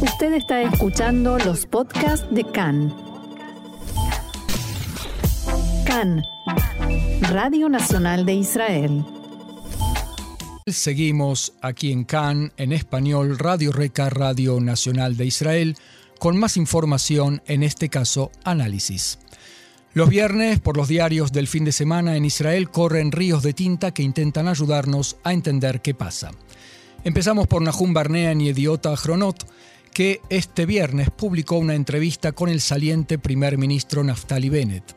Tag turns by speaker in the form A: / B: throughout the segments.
A: Usted está escuchando los podcasts de CAN. CAN, Radio Nacional de Israel.
B: Seguimos aquí en CAN, en español, Radio Reca, Radio Nacional de Israel, con más información, en este caso, análisis. Los viernes, por los diarios del fin de semana en Israel, corren ríos de tinta que intentan ayudarnos a entender qué pasa. Empezamos por Nahum Barnea en Idiota Chronot, que este viernes publicó una entrevista con el saliente primer ministro Naftali Bennett.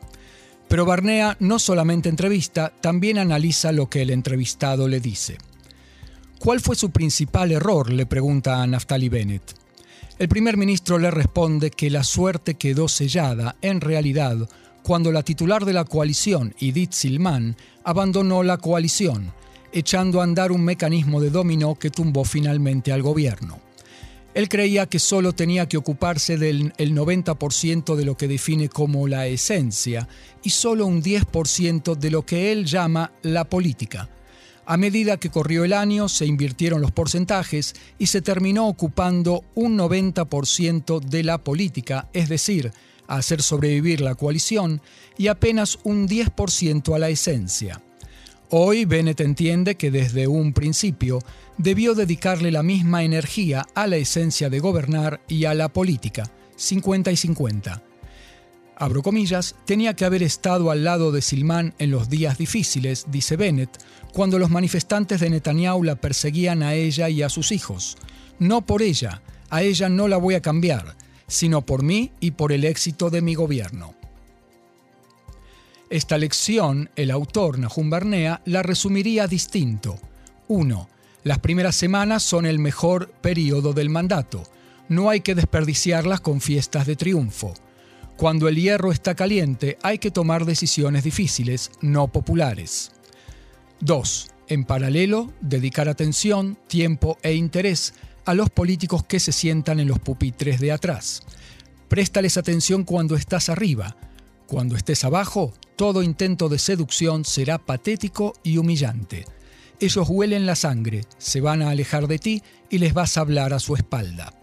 B: Pero Barnea no solamente entrevista, también analiza lo que el entrevistado le dice. ¿Cuál fue su principal error? le pregunta a Naftali Bennett. El primer ministro le responde que la suerte quedó sellada, en realidad, cuando la titular de la coalición, Edith Silman, abandonó la coalición, echando a andar un mecanismo de dominó que tumbó finalmente al gobierno. Él creía que solo tenía que ocuparse del 90% de lo que define como la esencia y solo un 10% de lo que él llama la política. A medida que corrió el año se invirtieron los porcentajes y se terminó ocupando un 90% de la política, es decir, hacer sobrevivir la coalición y apenas un 10% a la esencia. Hoy Bennett entiende que desde un principio debió dedicarle la misma energía a la esencia de gobernar y a la política, 50 y 50. Abro comillas, tenía que haber estado al lado de Silman en los días difíciles, dice Bennett, cuando los manifestantes de Netanyahu la perseguían a ella y a sus hijos. No por ella, a ella no la voy a cambiar, sino por mí y por el éxito de mi gobierno. Esta lección, el autor Nahum Barnea la resumiría distinto. 1. Las primeras semanas son el mejor periodo del mandato. No hay que desperdiciarlas con fiestas de triunfo. Cuando el hierro está caliente hay que tomar decisiones difíciles, no populares. 2. En paralelo, dedicar atención, tiempo e interés a los políticos que se sientan en los pupitres de atrás. Préstales atención cuando estás arriba. Cuando estés abajo, todo intento de seducción será patético y humillante. Ellos huelen la sangre, se van a alejar de ti y les vas a hablar a su espalda.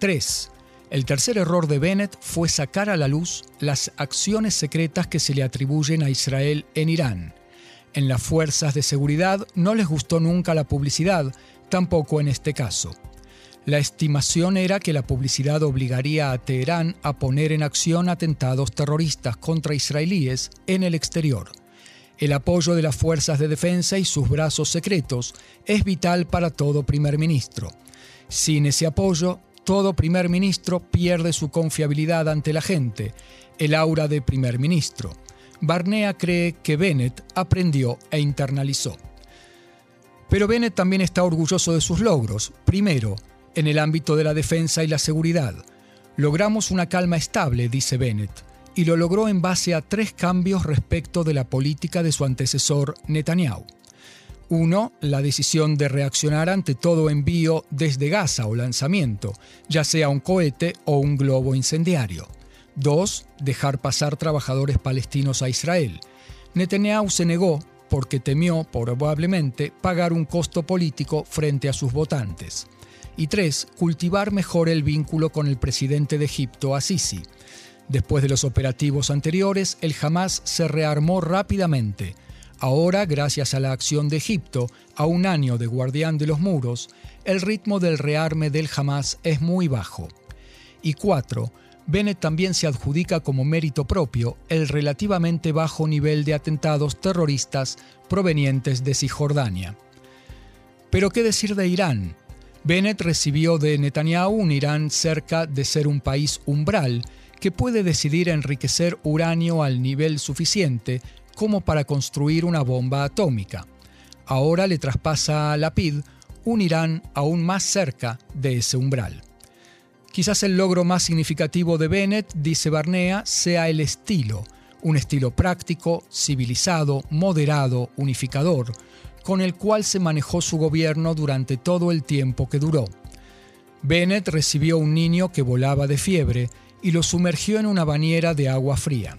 B: 3. El tercer error de Bennett fue sacar a la luz las acciones secretas que se le atribuyen a Israel en Irán. En las fuerzas de seguridad no les gustó nunca la publicidad, tampoco en este caso. La estimación era que la publicidad obligaría a Teherán a poner en acción atentados terroristas contra israelíes en el exterior. El apoyo de las fuerzas de defensa y sus brazos secretos es vital para todo primer ministro. Sin ese apoyo, todo primer ministro pierde su confiabilidad ante la gente, el aura de primer ministro. Barnea cree que Bennett aprendió e internalizó. Pero Bennett también está orgulloso de sus logros. Primero, en el ámbito de la defensa y la seguridad. Logramos una calma estable, dice Bennett, y lo logró en base a tres cambios respecto de la política de su antecesor Netanyahu. Uno, la decisión de reaccionar ante todo envío desde Gaza o lanzamiento, ya sea un cohete o un globo incendiario. Dos, dejar pasar trabajadores palestinos a Israel. Netanyahu se negó porque temió, probablemente, pagar un costo político frente a sus votantes. Y tres, cultivar mejor el vínculo con el presidente de Egipto, Assisi. Después de los operativos anteriores, el Hamas se rearmó rápidamente. Ahora, gracias a la acción de Egipto, a un año de guardián de los muros, el ritmo del rearme del Hamas es muy bajo. Y cuatro, Bennett también se adjudica como mérito propio el relativamente bajo nivel de atentados terroristas provenientes de Cisjordania. Pero ¿qué decir de Irán? Bennett recibió de Netanyahu un Irán cerca de ser un país umbral que puede decidir enriquecer uranio al nivel suficiente como para construir una bomba atómica. Ahora le traspasa a Lapid un Irán aún más cerca de ese umbral. Quizás el logro más significativo de Bennett, dice Barnea, sea el estilo, un estilo práctico, civilizado, moderado, unificador, con el cual se manejó su gobierno durante todo el tiempo que duró. Bennett recibió un niño que volaba de fiebre y lo sumergió en una bañera de agua fría.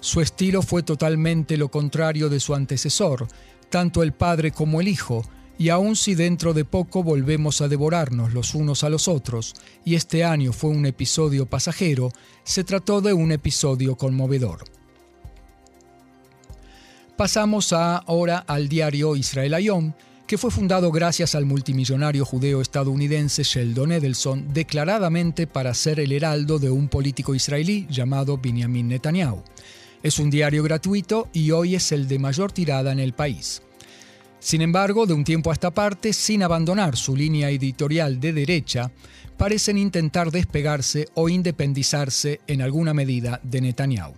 B: Su estilo fue totalmente lo contrario de su antecesor, tanto el padre como el hijo, Y aun si dentro de poco volvemos a devorarnos los unos a los otros, y este año fue un episodio pasajero, se trató de un episodio conmovedor. Pasamos ahora al diario Israel Ayom, que fue fundado gracias al multimillonario judeo estadounidense Sheldon Edelson, declaradamente para ser el heraldo de un político israelí llamado Benjamin Netanyahu. Es un diario gratuito y hoy es el de mayor tirada en el país. Sin embargo, de un tiempo a esta parte, sin abandonar su línea editorial de derecha, parecen intentar despegarse o independizarse en alguna medida de Netanyahu.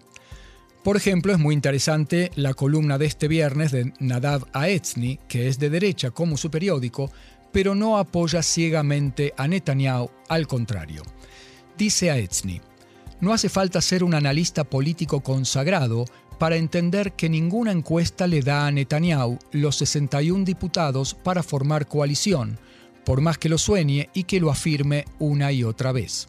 B: Por ejemplo, es muy interesante la columna de este viernes de Nadav Aetzny, que es de derecha como su periódico, pero no apoya ciegamente a Netanyahu, al contrario. Dice Aetzny, no hace falta ser un analista político consagrado para entender que ninguna encuesta le da a Netanyahu los 61 diputados para formar coalición, por más que lo sueñe y que lo afirme una y otra vez.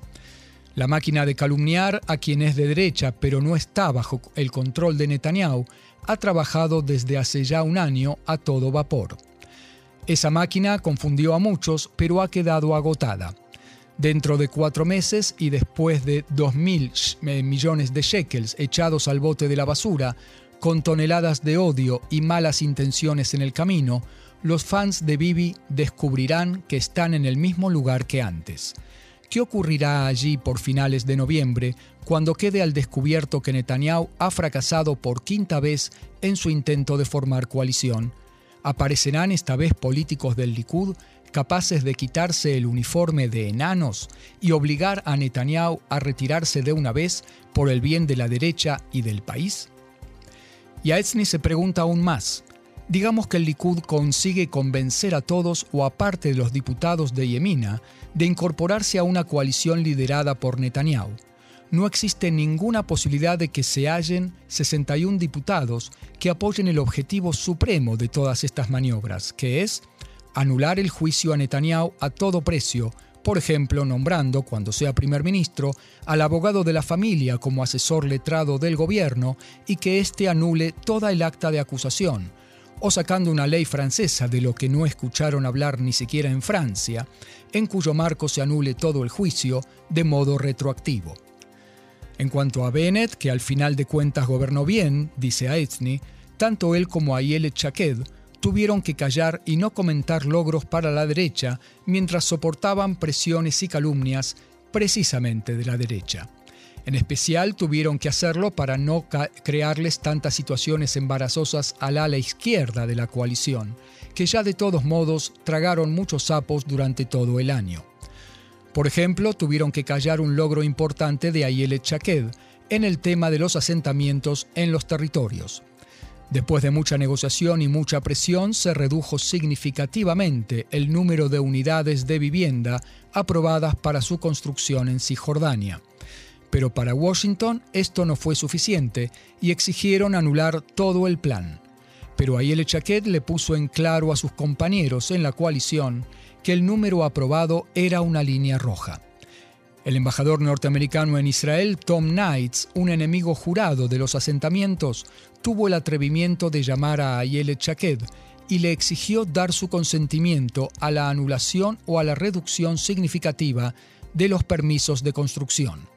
B: La máquina de calumniar a quien es de derecha pero no está bajo el control de Netanyahu ha trabajado desde hace ya un año a todo vapor. Esa máquina confundió a muchos pero ha quedado agotada. Dentro de cuatro meses y después de 2.000 eh, millones de shekels echados al bote de la basura, con toneladas de odio y malas intenciones en el camino, los fans de Bibi descubrirán que están en el mismo lugar que antes. ¿Qué ocurrirá allí por finales de noviembre cuando quede al descubierto que Netanyahu ha fracasado por quinta vez en su intento de formar coalición? ¿Aparecerán esta vez políticos del Likud capaces de quitarse el uniforme de enanos y obligar a Netanyahu a retirarse de una vez por el bien de la derecha y del país? Y Aetzny se pregunta aún más, Digamos que el Likud consigue convencer a todos o aparte de los diputados de Yemina de incorporarse a una coalición liderada por Netanyahu. No existe ninguna posibilidad de que se hallen 61 diputados que apoyen el objetivo supremo de todas estas maniobras, que es anular el juicio a Netanyahu a todo precio, por ejemplo, nombrando, cuando sea primer ministro, al abogado de la familia como asesor letrado del gobierno y que éste anule toda el acta de acusación, o sacando una ley francesa de lo que no escucharon hablar ni siquiera en Francia, en cuyo marco se anule todo el juicio de modo retroactivo. En cuanto a Bennett, que al final de cuentas gobernó bien, dice Aetzny, tanto él como Ayelet Chaked tuvieron que callar y no comentar logros para la derecha mientras soportaban presiones y calumnias precisamente de la derecha. En especial tuvieron que hacerlo para no crearles tantas situaciones embarazosas al ala izquierda de la coalición, que ya de todos modos tragaron muchos sapos durante todo el año. Por ejemplo, tuvieron que callar un logro importante de Ayelet Chaked en el tema de los asentamientos en los territorios. Después de mucha negociación y mucha presión, se redujo significativamente el número de unidades de vivienda aprobadas para su construcción en Cisjordania. Pero para Washington esto no fue suficiente y exigieron anular todo el plan. Pero Ayele Chaquet le puso en claro a sus compañeros en la coalición que el número aprobado era una línea roja. El embajador norteamericano en Israel, Tom Knights, un enemigo jurado de los asentamientos, tuvo el atrevimiento de llamar a Ayele Chaquet y le exigió dar su consentimiento a la anulación o a la reducción significativa de los permisos de construcción.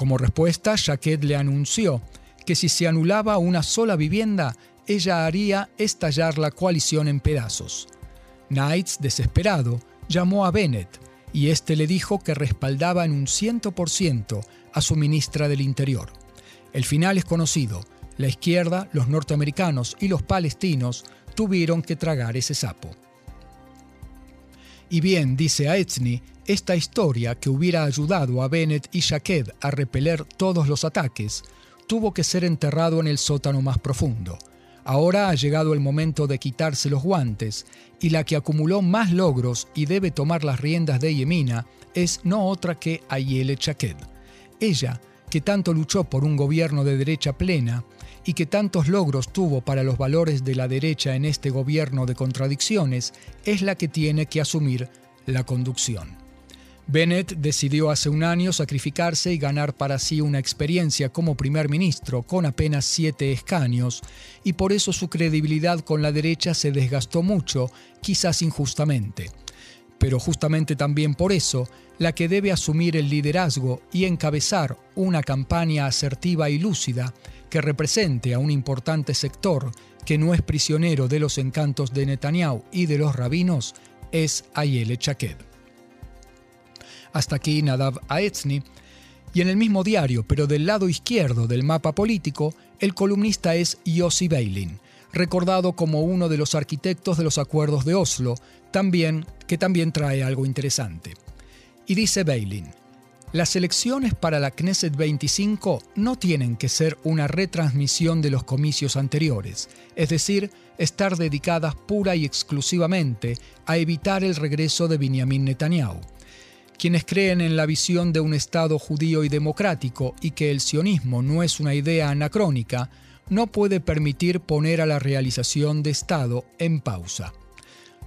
B: Como respuesta, Jacquet le anunció que si se anulaba una sola vivienda, ella haría estallar la coalición en pedazos. Knights, desesperado, llamó a Bennett y este le dijo que respaldaba en un 100% a su ministra del Interior. El final es conocido. La izquierda, los norteamericanos y los palestinos tuvieron que tragar ese sapo. Y bien, dice Aetzny, esta historia, que hubiera ayudado a Bennett y Jaqued a repeler todos los ataques, tuvo que ser enterrado en el sótano más profundo. Ahora ha llegado el momento de quitarse los guantes, y la que acumuló más logros y debe tomar las riendas de Yemina es no otra que Ayele Chaked. Ella, que tanto luchó por un gobierno de derecha plena y que tantos logros tuvo para los valores de la derecha en este gobierno de contradicciones, es la que tiene que asumir la conducción. Bennett decidió hace un año sacrificarse y ganar para sí una experiencia como primer ministro con apenas siete escaños, y por eso su credibilidad con la derecha se desgastó mucho, quizás injustamente. Pero justamente también por eso, la que debe asumir el liderazgo y encabezar una campaña asertiva y lúcida que represente a un importante sector que no es prisionero de los encantos de Netanyahu y de los rabinos, es Ayele Chaked. Hasta aquí Nadav Aetzny. Y en el mismo diario, pero del lado izquierdo del mapa político, el columnista es Yossi Beilin, recordado como uno de los arquitectos de los acuerdos de Oslo, también, que también trae algo interesante. Y dice Beilin, las elecciones para la Knesset 25 no tienen que ser una retransmisión de los comicios anteriores, es decir, estar dedicadas pura y exclusivamente a evitar el regreso de Benjamin Netanyahu. Quienes creen en la visión de un Estado judío y democrático y que el sionismo no es una idea anacrónica, no puede permitir poner a la realización de Estado en pausa.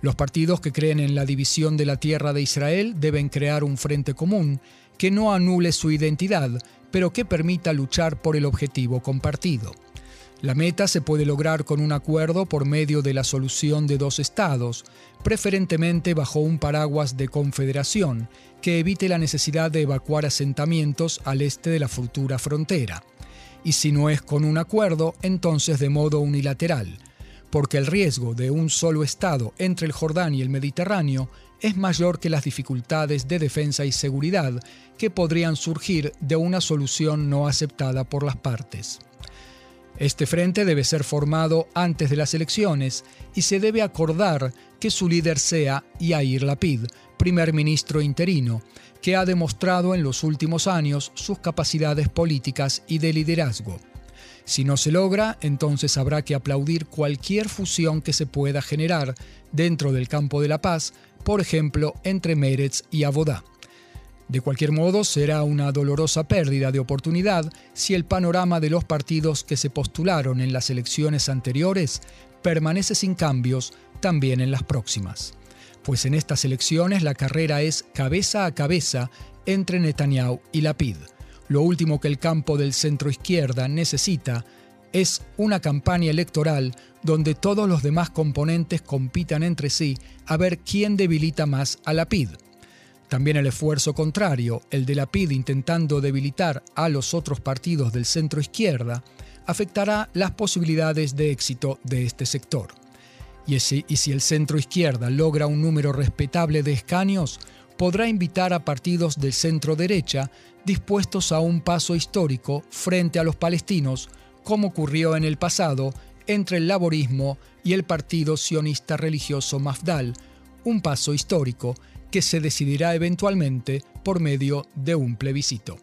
B: Los partidos que creen en la división de la tierra de Israel deben crear un frente común que no anule su identidad, pero que permita luchar por el objetivo compartido. La meta se puede lograr con un acuerdo por medio de la solución de dos estados, preferentemente bajo un paraguas de confederación, que evite la necesidad de evacuar asentamientos al este de la futura frontera. Y si no es con un acuerdo, entonces de modo unilateral, porque el riesgo de un solo estado entre el Jordán y el Mediterráneo es mayor que las dificultades de defensa y seguridad que podrían surgir de una solución no aceptada por las partes. Este frente debe ser formado antes de las elecciones y se debe acordar que su líder sea Yair Lapid, primer ministro interino, que ha demostrado en los últimos años sus capacidades políticas y de liderazgo. Si no se logra, entonces habrá que aplaudir cualquier fusión que se pueda generar dentro del campo de la paz por ejemplo, entre Meretz y Abodá. De cualquier modo, será una dolorosa pérdida de oportunidad si el panorama de los partidos que se postularon en las elecciones anteriores permanece sin cambios también en las próximas. Pues en estas elecciones la carrera es cabeza a cabeza entre Netanyahu y Lapid. Lo último que el campo del centro izquierda necesita es una campaña electoral donde todos los demás componentes compitan entre sí a ver quién debilita más a la PID. También el esfuerzo contrario, el de la PID intentando debilitar a los otros partidos del centro izquierda, afectará las posibilidades de éxito de este sector. Y si, el centro izquierda logra un número respetable de escaños, podrá invitar a partidos del centro derecha dispuestos a un paso histórico frente a los palestinos como ocurrió en el pasado entre el laborismo y el partido sionista religioso Mafdal, un paso histórico que se decidirá eventualmente por medio de un plebiscito.